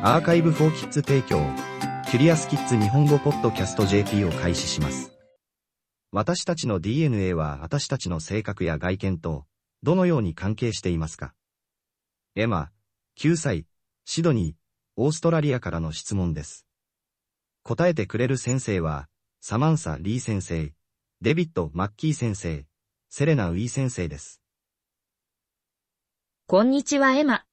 アーカイブフォーキッズ提供、キュリアスキッズ日本語ポッドキャスト JP を開始します。私たちの DNA は私たちの性格や外見とどのように関係していますか？エマ、9歳、シドニー、オーストラリアからの質問です。答えてくれる先生は、サマンサ・リー先生、デビッド・マッキー先生、セレナ・ウィー先生です。こんにちはエマ。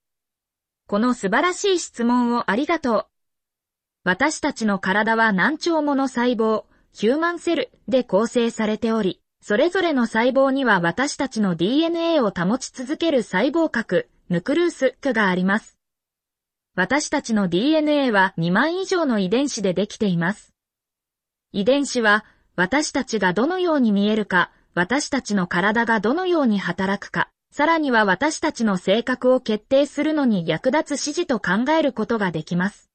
この素晴らしい質問をありがとう。私たちの体は何兆もの細胞、ヒューマンセルで構成されており、それぞれの細胞には私たちの DNA を保ち続ける細胞核、ヌクルース区があります。私たちの DNA は2万以上の遺伝子でできています。遺伝子は私たちがどのように見えるか、私たちの体がどのように働くか、さらには私たちの性格を決定するのに役立つ指示と考えることができます。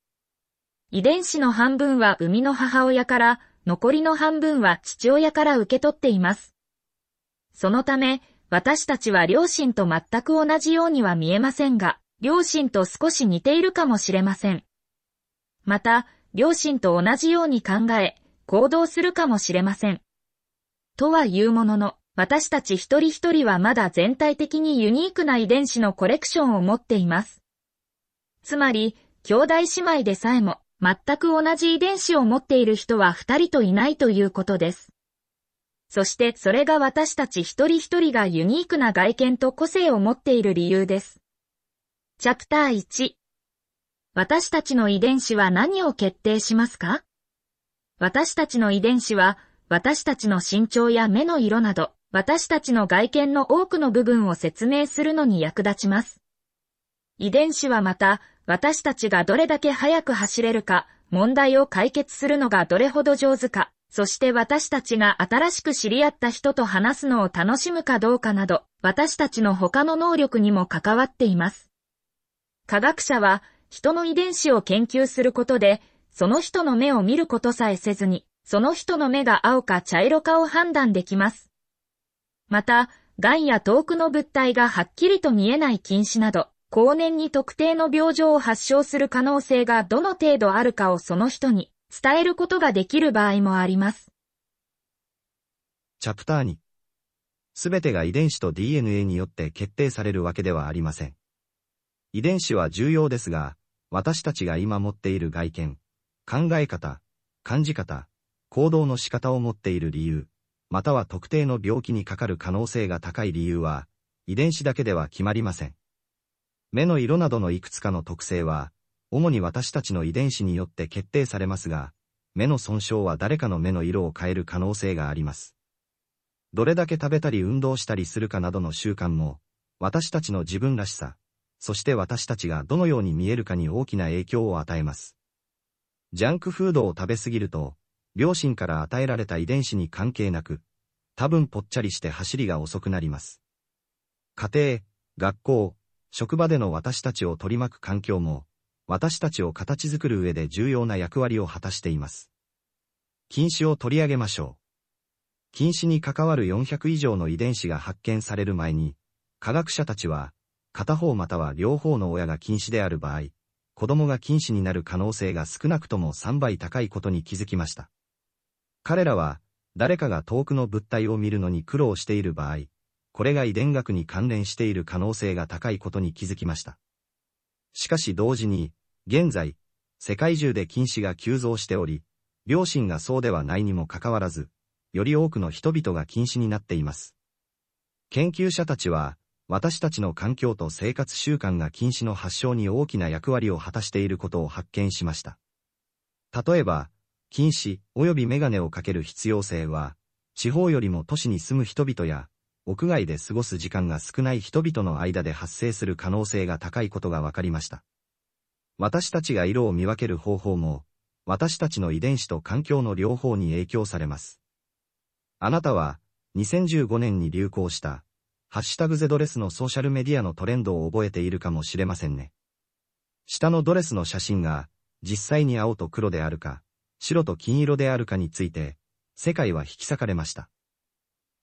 遺伝子の半分は生みの母親から、残りの半分は父親から受け取っています。そのため、私たちは両親と全く同じようには見えませんが、両親と少し似ているかもしれません。また、両親と同じように考え、行動するかもしれません。とは言うものの、私たち一人一人はまだ全体的にユニークな遺伝子のコレクションを持っています。つまり、兄弟姉妹でさえも全く同じ遺伝子を持っている人は二人といないということです。そしてそれが私たち一人一人がユニークな外見と個性を持っている理由です。チャプター1私たちの遺伝子は何を決定しますか？私たちの遺伝子は私たちの身長や目の色など私たちの外見の多くの部分を説明するのに役立ちます。遺伝子はまた、私たちがどれだけ早く走れるか、問題を解決するのがどれほど上手か、そして私たちが新しく知り合った人と話すのを楽しむかどうかなど、私たちの他の能力にも関わっています。科学者は、人の遺伝子を研究することで、その人の目を見ることさえせずに、その人の目が青か茶色かを判断できます。また、癌や遠くの物体がはっきりと見えない近視など、後年に特定の病状を発症する可能性がどの程度あるかをその人に伝えることができる場合もあります。チャプター2。すべてが遺伝子と DNA によって決定されるわけではありません。遺伝子は重要ですが、私たちが今持っている外見、考え方、感じ方、行動の仕方を持っている理由、または特定の病気にかかる可能性が高い理由は、遺伝子だけでは決まりません。目の色などのいくつかの特性は、主に私たちの遺伝子によって決定されますが、目の損傷は誰かの目の色を変える可能性があります。どれだけ食べたり運動したりするかなどの習慣も、私たちの自分らしさ、そして私たちがどのように見えるかに大きな影響を与えます。ジャンクフードを食べ過ぎると、両親から与えられた遺伝子に関係なく、多分ぽっちゃりして走りが遅くなります。家庭、学校、職場での私たちを取り巻く環境も、私たちを形作る上で重要な役割を果たしています。禁止を取り上げましょう。禁止に関わる400以上の遺伝子が発見される前に、科学者たちは、片方または両方の親が禁止である場合、子供が禁止になる可能性が少なくとも3倍高いことに気づきました。彼らは、誰かが遠くの物体を見るのに苦労している場合、これが遺伝学に関連している可能性が高いことに気づきました。しかし同時に、現在、世界中で禁止が急増しており、両親がそうではないにもかかわらず、より多くの人々が禁止になっています。研究者たちは、私たちの環境と生活習慣が禁止の発症に大きな役割を果たしていることを発見しました。例えば、禁止及びメガネをかける必要性は、地方よりも都市に住む人々や、屋外で過ごす時間が少ない人々の間で発生する可能性が高いことが分かりました。私たちが色を見分ける方法も、私たちの遺伝子と環境の両方に影響されます。あなたは、2015年に流行した、ハッシュタグゼドレスのソーシャルメディアのトレンドを覚えているかもしれませんね。下のドレスの写真が、実際に青と黒であるか、白と金色であるかについて、世界は引き裂かれました。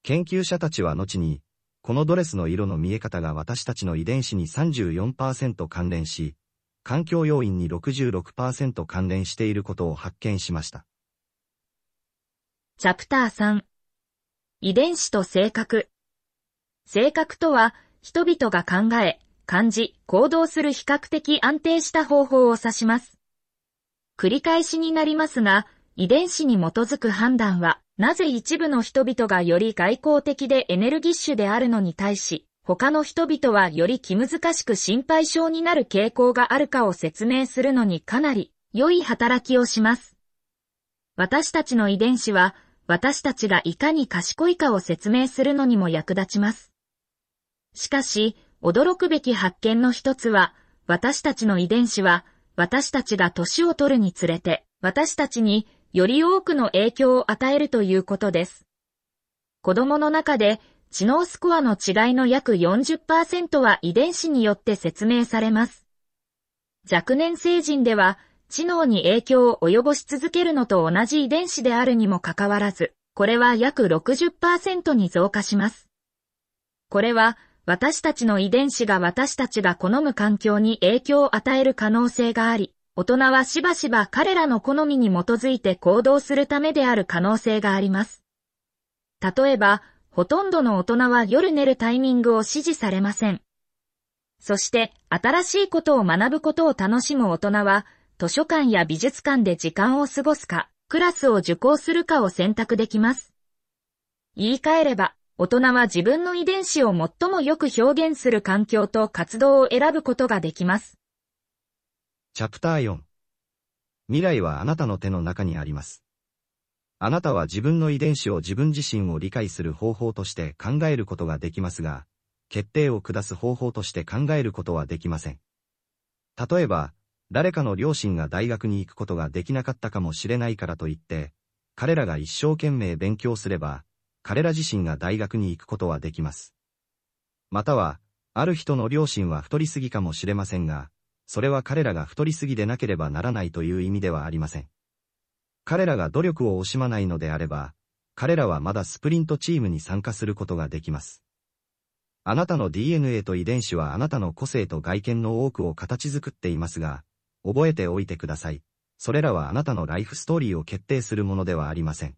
研究者たちは後に、このドレスの色の見え方が私たちの遺伝子に34%関連し、環境要因に66%関連していることを発見しました。チャプター3遺伝子と性格性格とは人々が考え、感じ、行動する比較的安定した方法を指します。繰り返しになりますが、遺伝子に基づく判断は、なぜ一部の人々がより外交的でエネルギッシュであるのに対し、他の人々はより気難しく心配性になる傾向があるかを説明するのにかなり良い働きをします。私たちの遺伝子は、私たちがいかに賢いかを説明するのにも役立ちます。しかし、驚くべき発見の一つは、私たちの遺伝子は、私たちが年を取るにつれて、私たちにより多くの影響を与えるということです。子供の中で知能スコアの違いの約40%は遺伝子によって説明されます。若年成人では知能に影響を及ぼし続けるのと同じ遺伝子であるにもかかわらず、これは約60%に増加します。これは私たちの遺伝子が私たちが好む環境に影響を与える可能性があり、大人はしばしば彼らの好みに基づいて行動するためである可能性があります。例えば、ほとんどの大人は夜寝るタイミングを指示されません。そして、新しいことを学ぶことを楽しむ大人は、図書館や美術館で時間を過ごすか、クラスを受講するかを選択できます。言い換えれば、大人は自分の遺伝子を最もよく表現する環境と活動を選ぶことができます。チャプター4未来はあなたの手の中にあります。あなたは自分の遺伝子を自分自身を理解する方法として考えることができますが、決定を下す方法として考えることはできません。例えば、誰かの両親が大学に行くことができなかったかもしれないからといって、彼らが一生懸命勉強すれば、彼ら自身が大学に行くことはできます。または、ある人の両親は太りすぎかもしれませんが、それは彼らが太りすぎでなければならないという意味ではありません。彼らが努力を惜しまないのであれば、彼らはまだスプリントチームに参加することができます。あなたの DNA と遺伝子はあなたの個性と外見の多くを形作っていますが、覚えておいてください。それらはあなたのライフストーリーを決定するものではありません。